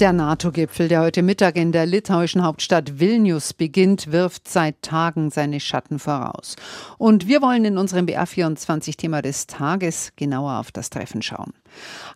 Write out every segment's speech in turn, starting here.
Der NATO-Gipfel, der heute Mittag in der litauischen Hauptstadt Vilnius beginnt, wirft seit Tagen seine Schatten voraus. Und wir wollen in unserem BR24-Thema des Tages genauer auf das Treffen schauen.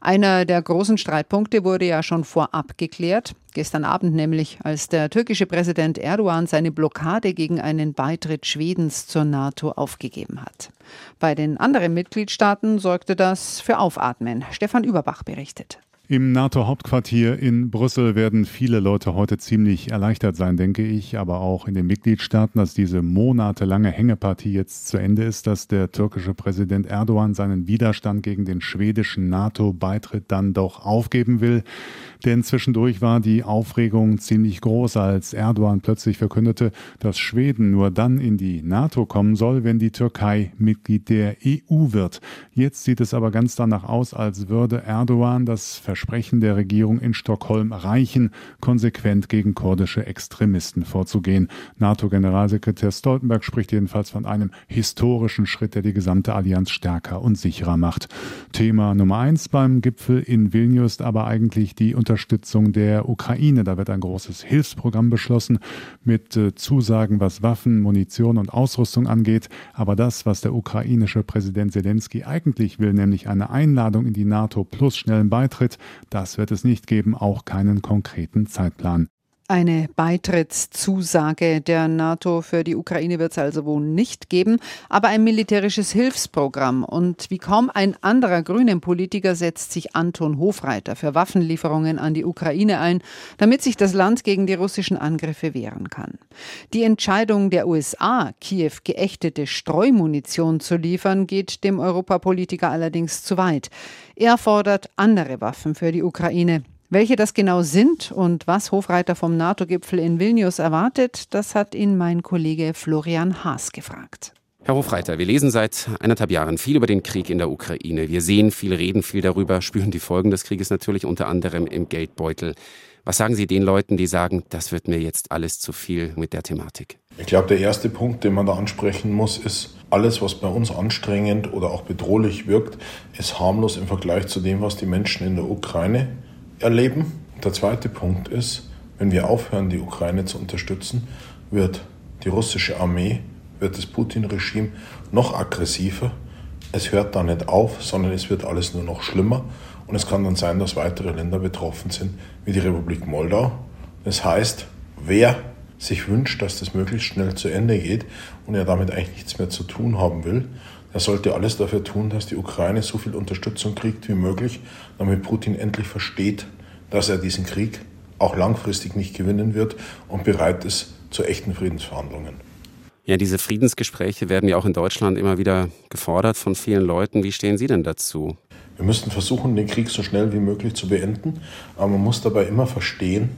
Einer der großen Streitpunkte wurde ja schon vorab geklärt. Gestern Abend nämlich, als der türkische Präsident Erdogan seine Blockade gegen einen Beitritt Schwedens zur NATO aufgegeben hat. Bei den anderen Mitgliedstaaten sorgte das für Aufatmen. Stefan Überbach berichtet. Im NATO-Hauptquartier in Brüssel werden viele Leute heute ziemlich erleichtert sein, denke ich, aber auch in den Mitgliedstaaten, dass diese monatelange Hängepartie jetzt zu Ende ist, dass der türkische Präsident Erdogan seinen Widerstand gegen den schwedischen NATO-Beitritt dann doch aufgeben will. Denn zwischendurch war die Aufregung ziemlich groß, als Erdogan plötzlich verkündete, dass Schweden nur dann in die NATO kommen soll, wenn die Türkei Mitglied der EU wird. Jetzt sieht es aber ganz danach aus, als würde Erdogan das Versprechen der Regierung in Stockholm reichen, konsequent gegen kurdische Extremisten vorzugehen. NATO-Generalsekretär Stoltenberg spricht jedenfalls von einem historischen Schritt, der die gesamte Allianz stärker und sicherer macht. Thema Nummer eins beim Gipfel in Vilnius aber eigentlich die Unter Unterstützung der Ukraine. Da wird ein großes Hilfsprogramm beschlossen mit äh, Zusagen, was Waffen, Munition und Ausrüstung angeht. Aber das, was der ukrainische Präsident Zelensky eigentlich will, nämlich eine Einladung in die NATO plus schnellen Beitritt, das wird es nicht geben, auch keinen konkreten Zeitplan. Eine Beitrittszusage der NATO für die Ukraine wird es also wohl nicht geben, aber ein militärisches Hilfsprogramm. Und wie kaum ein anderer grünen Politiker setzt sich Anton Hofreiter für Waffenlieferungen an die Ukraine ein, damit sich das Land gegen die russischen Angriffe wehren kann. Die Entscheidung der USA, Kiew geächtete Streumunition zu liefern, geht dem Europapolitiker allerdings zu weit. Er fordert andere Waffen für die Ukraine. Welche das genau sind und was Hofreiter vom NATO-Gipfel in Vilnius erwartet, das hat ihn mein Kollege Florian Haas gefragt. Herr Hofreiter, wir lesen seit eineinhalb Jahren viel über den Krieg in der Ukraine. Wir sehen viel, reden viel darüber, spüren die Folgen des Krieges natürlich unter anderem im Geldbeutel. Was sagen Sie den Leuten, die sagen, das wird mir jetzt alles zu viel mit der Thematik? Ich glaube, der erste Punkt, den man da ansprechen muss, ist, alles, was bei uns anstrengend oder auch bedrohlich wirkt, ist harmlos im Vergleich zu dem, was die Menschen in der Ukraine erleben. Der zweite Punkt ist, wenn wir aufhören, die Ukraine zu unterstützen, wird die russische Armee, wird das Putin-Regime noch aggressiver. Es hört da nicht auf, sondern es wird alles nur noch schlimmer. Und es kann dann sein, dass weitere Länder betroffen sind, wie die Republik Moldau. Das heißt, wer sich wünscht, dass das möglichst schnell zu Ende geht und er damit eigentlich nichts mehr zu tun haben will, er sollte alles dafür tun, dass die Ukraine so viel Unterstützung kriegt wie möglich, damit Putin endlich versteht, dass er diesen Krieg auch langfristig nicht gewinnen wird und bereit ist zu echten Friedensverhandlungen. Ja, diese Friedensgespräche werden ja auch in Deutschland immer wieder gefordert von vielen Leuten. Wie stehen Sie denn dazu? Wir müssten versuchen, den Krieg so schnell wie möglich zu beenden, aber man muss dabei immer verstehen,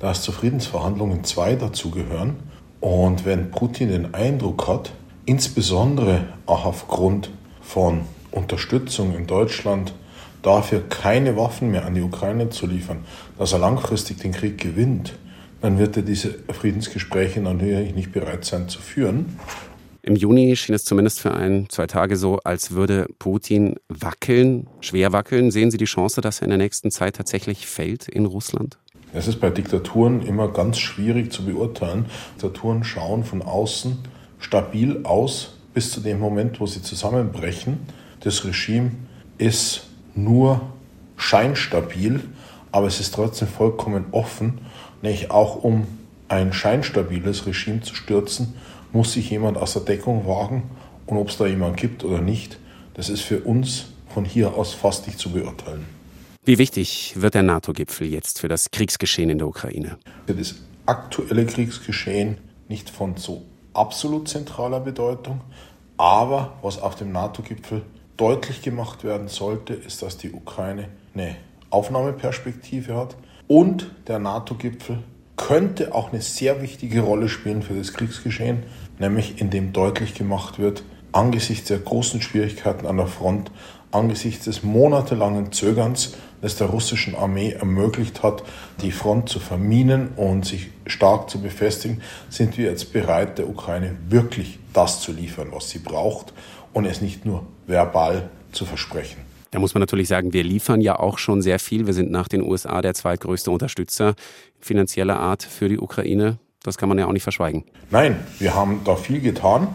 dass zu Friedensverhandlungen zwei dazugehören. Und wenn Putin den Eindruck hat, insbesondere auch aufgrund von Unterstützung in Deutschland dafür keine Waffen mehr an die Ukraine zu liefern, dass er langfristig den Krieg gewinnt, dann wird er diese Friedensgespräche natürlich nicht bereit sein zu führen. Im Juni schien es zumindest für ein, zwei Tage so, als würde Putin wackeln, schwer wackeln. Sehen Sie die Chance, dass er in der nächsten Zeit tatsächlich fällt in Russland? Es ist bei Diktaturen immer ganz schwierig zu beurteilen. Diktaturen schauen von außen stabil aus bis zu dem Moment, wo sie zusammenbrechen. Das Regime ist nur scheinstabil, aber es ist trotzdem vollkommen offen. Nicht auch um ein scheinstabiles Regime zu stürzen, muss sich jemand aus der Deckung wagen und ob es da jemand gibt oder nicht, das ist für uns von hier aus fast nicht zu beurteilen. Wie wichtig wird der NATO-Gipfel jetzt für das Kriegsgeschehen in der Ukraine? Für das aktuelle Kriegsgeschehen nicht von so absolut zentraler Bedeutung, aber was auf dem NATO-Gipfel deutlich gemacht werden sollte, ist, dass die Ukraine eine Aufnahmeperspektive hat. Und der NATO-Gipfel könnte auch eine sehr wichtige Rolle spielen für das Kriegsgeschehen, nämlich indem deutlich gemacht wird, angesichts der großen Schwierigkeiten an der Front, angesichts des monatelangen Zögerns, das der russischen Armee ermöglicht hat, die Front zu verminen und sich stark zu befestigen, sind wir jetzt bereit, der Ukraine wirklich das zu liefern, was sie braucht und es nicht nur verbal zu versprechen. Da muss man natürlich sagen, wir liefern ja auch schon sehr viel. Wir sind nach den USA der zweitgrößte Unterstützer finanzieller Art für die Ukraine. Das kann man ja auch nicht verschweigen. Nein, wir haben da viel getan.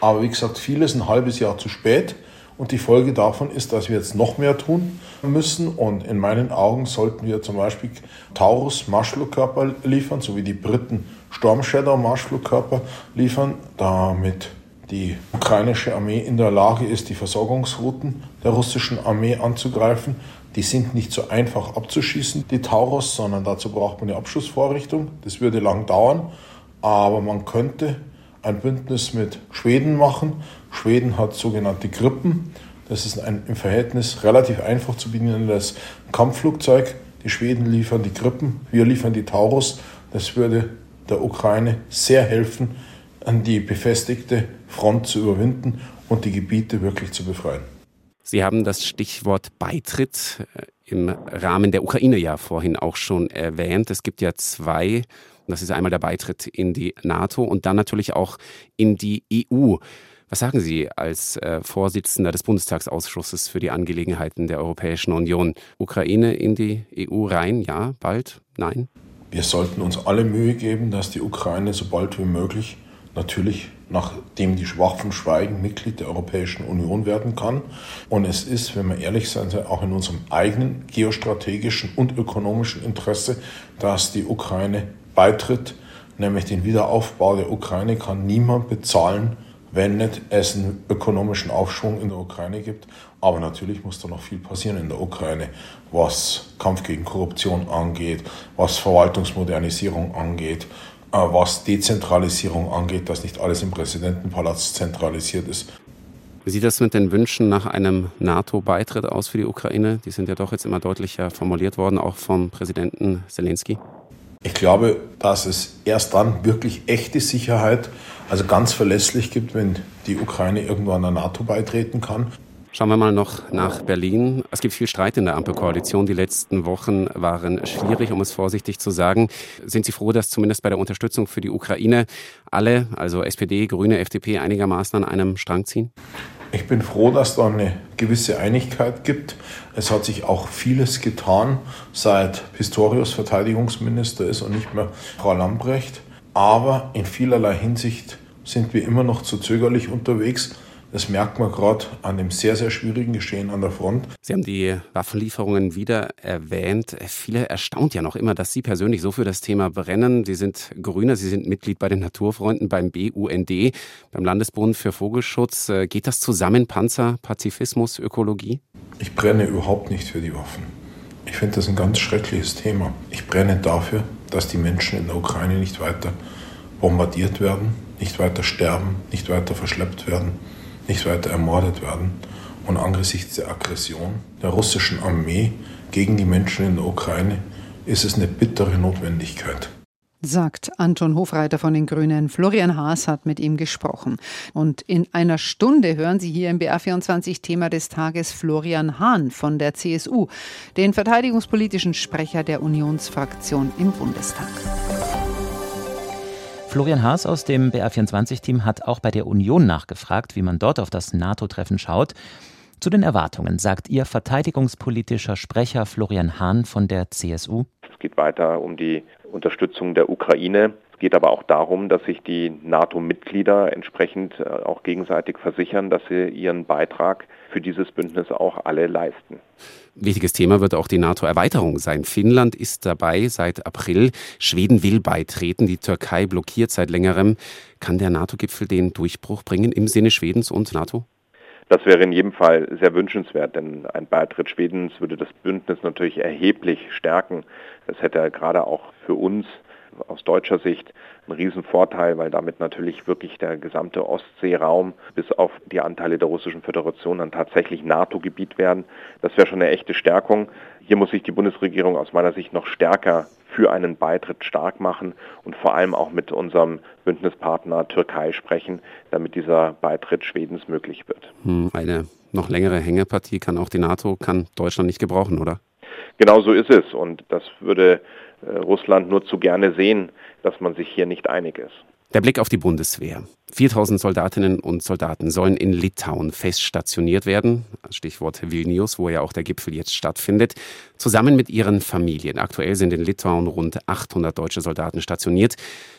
Aber wie gesagt, vieles ein halbes Jahr zu spät. Und die Folge davon ist, dass wir jetzt noch mehr tun müssen. Und in meinen Augen sollten wir zum Beispiel Taurus Marschflugkörper liefern, so wie die Briten Storm Shadow Marschflugkörper liefern, damit die ukrainische Armee in der Lage ist, die Versorgungsrouten der russischen Armee anzugreifen. Die sind nicht so einfach abzuschießen, die Taurus, sondern dazu braucht man eine Abschussvorrichtung. Das würde lang dauern, aber man könnte ein Bündnis mit Schweden machen. Schweden hat sogenannte Grippen. Das ist ein im Verhältnis relativ einfach zu bedienendes Kampfflugzeug. Die Schweden liefern die Grippen, wir liefern die Taurus. Das würde der Ukraine sehr helfen, an die befestigte Front zu überwinden und die Gebiete wirklich zu befreien. Sie haben das Stichwort Beitritt im Rahmen der Ukraine ja vorhin auch schon erwähnt. Es gibt ja zwei. Das ist einmal der Beitritt in die NATO und dann natürlich auch in die EU. Was sagen Sie als äh, Vorsitzender des Bundestagsausschusses für die Angelegenheiten der Europäischen Union? Ukraine in die EU rein? Ja, bald? Nein? Wir sollten uns alle Mühe geben, dass die Ukraine so bald wie möglich natürlich nachdem die Waffen schweigen, Mitglied der Europäischen Union werden kann. Und es ist, wenn wir ehrlich sein, auch in unserem eigenen geostrategischen und ökonomischen Interesse, dass die Ukraine beitritt, nämlich den Wiederaufbau der Ukraine kann niemand bezahlen, wenn nicht es einen ökonomischen Aufschwung in der Ukraine gibt. Aber natürlich muss da noch viel passieren in der Ukraine, was Kampf gegen Korruption angeht, was Verwaltungsmodernisierung angeht, äh, was Dezentralisierung angeht, dass nicht alles im Präsidentenpalast zentralisiert ist. Wie sieht das mit den Wünschen nach einem NATO-Beitritt aus für die Ukraine? Die sind ja doch jetzt immer deutlicher formuliert worden, auch vom Präsidenten Zelensky. Ich glaube, dass es erst dann wirklich echte Sicherheit, also ganz verlässlich gibt, wenn die Ukraine irgendwann der NATO beitreten kann. Schauen wir mal noch nach Berlin. Es gibt viel Streit in der Ampelkoalition. Die letzten Wochen waren schwierig, um es vorsichtig zu sagen. Sind Sie froh, dass zumindest bei der Unterstützung für die Ukraine alle, also SPD, Grüne, FDP, einigermaßen an einem Strang ziehen? Ich bin froh, dass da eine gewisse Einigkeit gibt. Es hat sich auch vieles getan, seit Pistorius Verteidigungsminister ist und nicht mehr Frau Lambrecht. Aber in vielerlei Hinsicht sind wir immer noch zu zögerlich unterwegs. Das merkt man gerade an dem sehr, sehr schwierigen Geschehen an der Front. Sie haben die Waffenlieferungen wieder erwähnt. Viele erstaunt ja noch immer, dass Sie persönlich so für das Thema brennen. Sie sind Grüner, Sie sind Mitglied bei den Naturfreunden, beim BUND, beim Landesbund für Vogelschutz. Äh, geht das zusammen, Panzer, Pazifismus, Ökologie? Ich brenne überhaupt nicht für die Waffen. Ich finde das ein ganz schreckliches Thema. Ich brenne dafür, dass die Menschen in der Ukraine nicht weiter bombardiert werden, nicht weiter sterben, nicht weiter verschleppt werden nicht weiter ermordet werden. Und angesichts der Aggression der russischen Armee gegen die Menschen in der Ukraine ist es eine bittere Notwendigkeit sagt Anton Hofreiter von den Grünen. Florian Haas hat mit ihm gesprochen. Und in einer Stunde hören Sie hier im BR24 Thema des Tages Florian Hahn von der CSU, den verteidigungspolitischen Sprecher der Unionsfraktion im Bundestag. Florian Haas aus dem BR24-Team hat auch bei der Union nachgefragt, wie man dort auf das NATO-Treffen schaut. Zu den Erwartungen sagt Ihr verteidigungspolitischer Sprecher Florian Hahn von der CSU. Es geht weiter um die Unterstützung der Ukraine. Es geht aber auch darum, dass sich die NATO-Mitglieder entsprechend äh, auch gegenseitig versichern, dass sie ihren Beitrag für dieses Bündnis auch alle leisten. Wichtiges Thema wird auch die NATO-Erweiterung sein. Finnland ist dabei seit April. Schweden will beitreten. Die Türkei blockiert seit längerem. Kann der NATO-Gipfel den Durchbruch bringen im Sinne Schwedens und NATO? Das wäre in jedem Fall sehr wünschenswert, denn ein Beitritt Schwedens würde das Bündnis natürlich erheblich stärken. Das hätte gerade auch für uns aus deutscher Sicht ein Riesenvorteil, weil damit natürlich wirklich der gesamte Ostseeraum bis auf die Anteile der Russischen Föderation dann tatsächlich NATO-Gebiet werden. Das wäre schon eine echte Stärkung. Hier muss sich die Bundesregierung aus meiner Sicht noch stärker für einen Beitritt stark machen und vor allem auch mit unserem Bündnispartner Türkei sprechen, damit dieser Beitritt Schwedens möglich wird. Hm, eine noch längere Hängepartie kann auch die NATO, kann Deutschland nicht gebrauchen, oder? Genau so ist es und das würde äh, Russland nur zu gerne sehen, dass man sich hier nicht einig ist. Der Blick auf die Bundeswehr. 4000 Soldatinnen und Soldaten sollen in Litauen fest stationiert werden. Stichwort Vilnius, wo ja auch der Gipfel jetzt stattfindet. Zusammen mit ihren Familien. Aktuell sind in Litauen rund 800 deutsche Soldaten stationiert.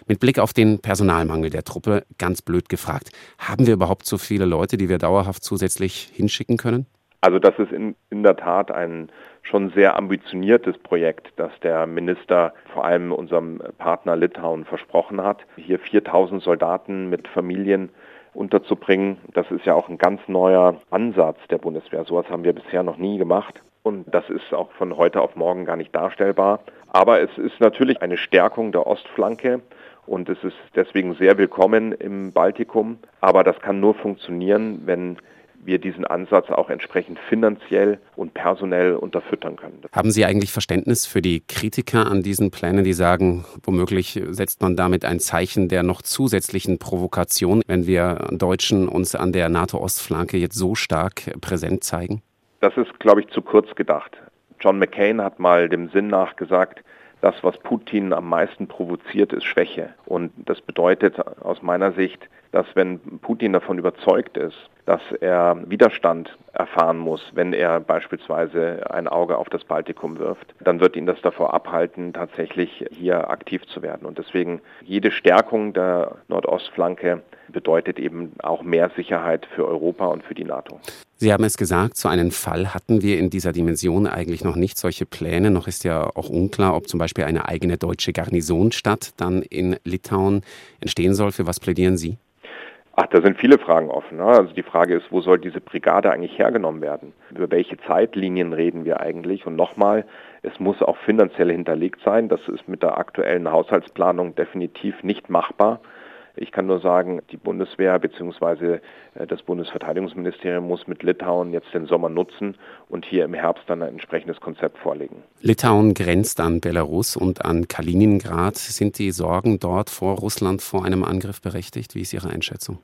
Mit Blick auf den Personalmangel der Truppe, ganz blöd gefragt. Haben wir überhaupt so viele Leute, die wir dauerhaft zusätzlich hinschicken können? Also das ist in, in der Tat ein schon sehr ambitioniertes Projekt, das der Minister vor allem unserem Partner Litauen versprochen hat. Hier 4000 Soldaten mit Familien unterzubringen, das ist ja auch ein ganz neuer Ansatz der Bundeswehr. Sowas haben wir bisher noch nie gemacht. Und das ist auch von heute auf morgen gar nicht darstellbar. Aber es ist natürlich eine Stärkung der Ostflanke und es ist deswegen sehr willkommen im Baltikum. Aber das kann nur funktionieren, wenn wir diesen Ansatz auch entsprechend finanziell und personell unterfüttern können. Haben Sie eigentlich Verständnis für die Kritiker an diesen Plänen, die sagen, womöglich setzt man damit ein Zeichen der noch zusätzlichen Provokation, wenn wir Deutschen uns an der NATO-Ostflanke jetzt so stark präsent zeigen? Das ist, glaube ich, zu kurz gedacht. John McCain hat mal dem Sinn nach gesagt, das, was Putin am meisten provoziert, ist Schwäche. Und das bedeutet aus meiner Sicht, dass wenn Putin davon überzeugt ist, dass er Widerstand erfahren muss, wenn er beispielsweise ein Auge auf das Baltikum wirft, dann wird ihn das davor abhalten, tatsächlich hier aktiv zu werden. Und deswegen jede Stärkung der Nordostflanke bedeutet eben auch mehr Sicherheit für Europa und für die NATO. Sie haben es gesagt, so einen Fall hatten wir in dieser Dimension eigentlich noch nicht. Solche Pläne, noch ist ja auch unklar, ob zum Beispiel eine eigene deutsche Garnisonstadt dann in Litauen entstehen soll. Für was plädieren Sie? Ach, da sind viele Fragen offen. Ne? Also die Frage ist, wo soll diese Brigade eigentlich hergenommen werden? Über welche Zeitlinien reden wir eigentlich? Und nochmal, es muss auch finanziell hinterlegt sein. Das ist mit der aktuellen Haushaltsplanung definitiv nicht machbar. Ich kann nur sagen, die Bundeswehr bzw. Äh, das Bundesverteidigungsministerium muss mit Litauen jetzt den Sommer nutzen und hier im Herbst dann ein entsprechendes Konzept vorlegen. Litauen grenzt an Belarus und an Kaliningrad. Sind die Sorgen dort vor Russland vor einem Angriff berechtigt? Wie ist Ihre Einschätzung?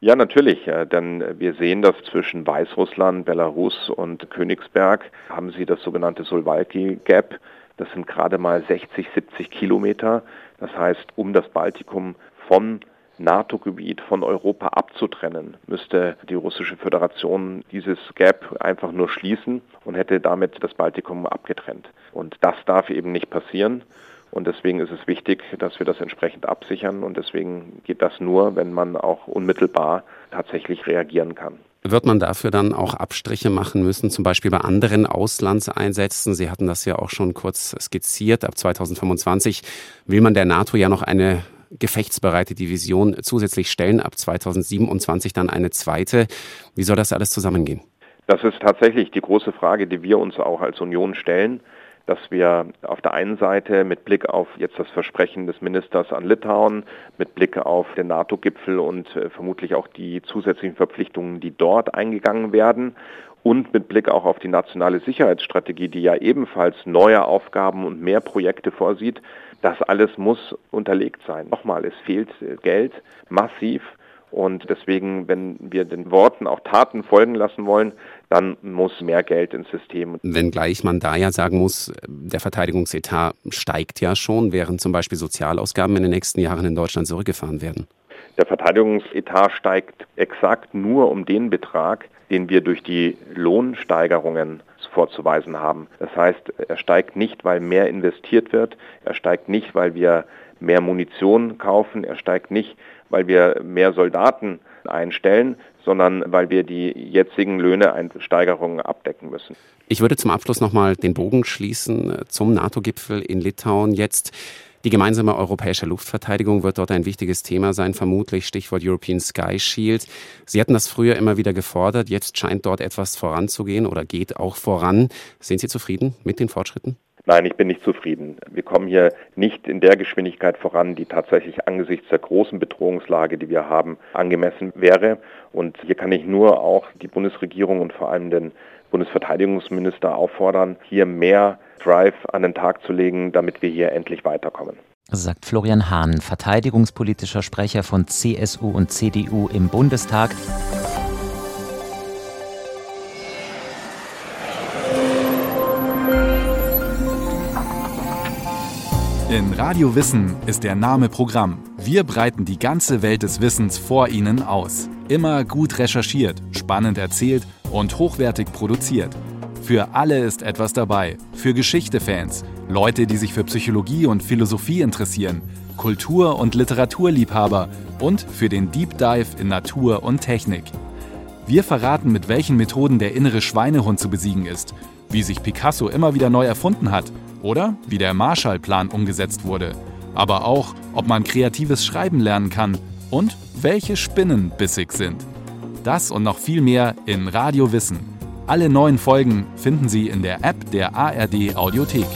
Ja, natürlich, äh, denn wir sehen, dass zwischen Weißrussland, Belarus und Königsberg haben sie das sogenannte Solvalki Gap. Das sind gerade mal 60, 70 Kilometer. Das heißt, um das Baltikum von NATO-Gebiet von Europa abzutrennen, müsste die russische Föderation dieses Gap einfach nur schließen und hätte damit das Baltikum abgetrennt. Und das darf eben nicht passieren. Und deswegen ist es wichtig, dass wir das entsprechend absichern. Und deswegen geht das nur, wenn man auch unmittelbar tatsächlich reagieren kann. Wird man dafür dann auch Abstriche machen müssen, zum Beispiel bei anderen Auslandseinsätzen? Sie hatten das ja auch schon kurz skizziert. Ab 2025 will man der NATO ja noch eine gefechtsbereite Division zusätzlich stellen, ab 2027 dann eine zweite. Wie soll das alles zusammengehen? Das ist tatsächlich die große Frage, die wir uns auch als Union stellen dass wir auf der einen Seite mit Blick auf jetzt das Versprechen des Ministers an Litauen, mit Blick auf den NATO-Gipfel und äh, vermutlich auch die zusätzlichen Verpflichtungen, die dort eingegangen werden und mit Blick auch auf die nationale Sicherheitsstrategie, die ja ebenfalls neue Aufgaben und mehr Projekte vorsieht, das alles muss unterlegt sein. Nochmal, es fehlt äh, Geld massiv. Und deswegen, wenn wir den Worten auch Taten folgen lassen wollen, dann muss mehr Geld ins System. Wenngleich man da ja sagen muss, der Verteidigungsetat steigt ja schon, während zum Beispiel Sozialausgaben in den nächsten Jahren in Deutschland zurückgefahren werden. Der Verteidigungsetat steigt exakt nur um den Betrag, den wir durch die Lohnsteigerungen vorzuweisen haben. Das heißt, er steigt nicht, weil mehr investiert wird, er steigt nicht, weil wir mehr Munition kaufen, er steigt nicht, weil wir mehr Soldaten einstellen, sondern weil wir die jetzigen Löhnesteigerungen abdecken müssen. Ich würde zum Abschluss nochmal den Bogen schließen äh, zum NATO-Gipfel in Litauen jetzt. Die gemeinsame europäische Luftverteidigung wird dort ein wichtiges Thema sein, vermutlich Stichwort European Sky Shield. Sie hatten das früher immer wieder gefordert, jetzt scheint dort etwas voranzugehen oder geht auch voran. Sind Sie zufrieden mit den Fortschritten? Nein, ich bin nicht zufrieden. Wir kommen hier nicht in der Geschwindigkeit voran, die tatsächlich angesichts der großen Bedrohungslage, die wir haben, angemessen wäre. Und hier kann ich nur auch die Bundesregierung und vor allem den Bundesverteidigungsminister auffordern, hier mehr Drive an den Tag zu legen, damit wir hier endlich weiterkommen. Sagt Florian Hahn, verteidigungspolitischer Sprecher von CSU und CDU im Bundestag. In Radio Wissen ist der Name Programm. Wir breiten die ganze Welt des Wissens vor Ihnen aus. Immer gut recherchiert, spannend erzählt und hochwertig produziert. Für alle ist etwas dabei. Für Geschichte-Fans, Leute, die sich für Psychologie und Philosophie interessieren, Kultur- und Literaturliebhaber und für den Deep Dive in Natur und Technik. Wir verraten, mit welchen Methoden der innere Schweinehund zu besiegen ist, wie sich Picasso immer wieder neu erfunden hat oder wie der Marshallplan umgesetzt wurde. Aber auch, ob man kreatives Schreiben lernen kann und welche Spinnen bissig sind. Das und noch viel mehr in Radio Wissen. Alle neuen Folgen finden Sie in der App der ARD Audiothek.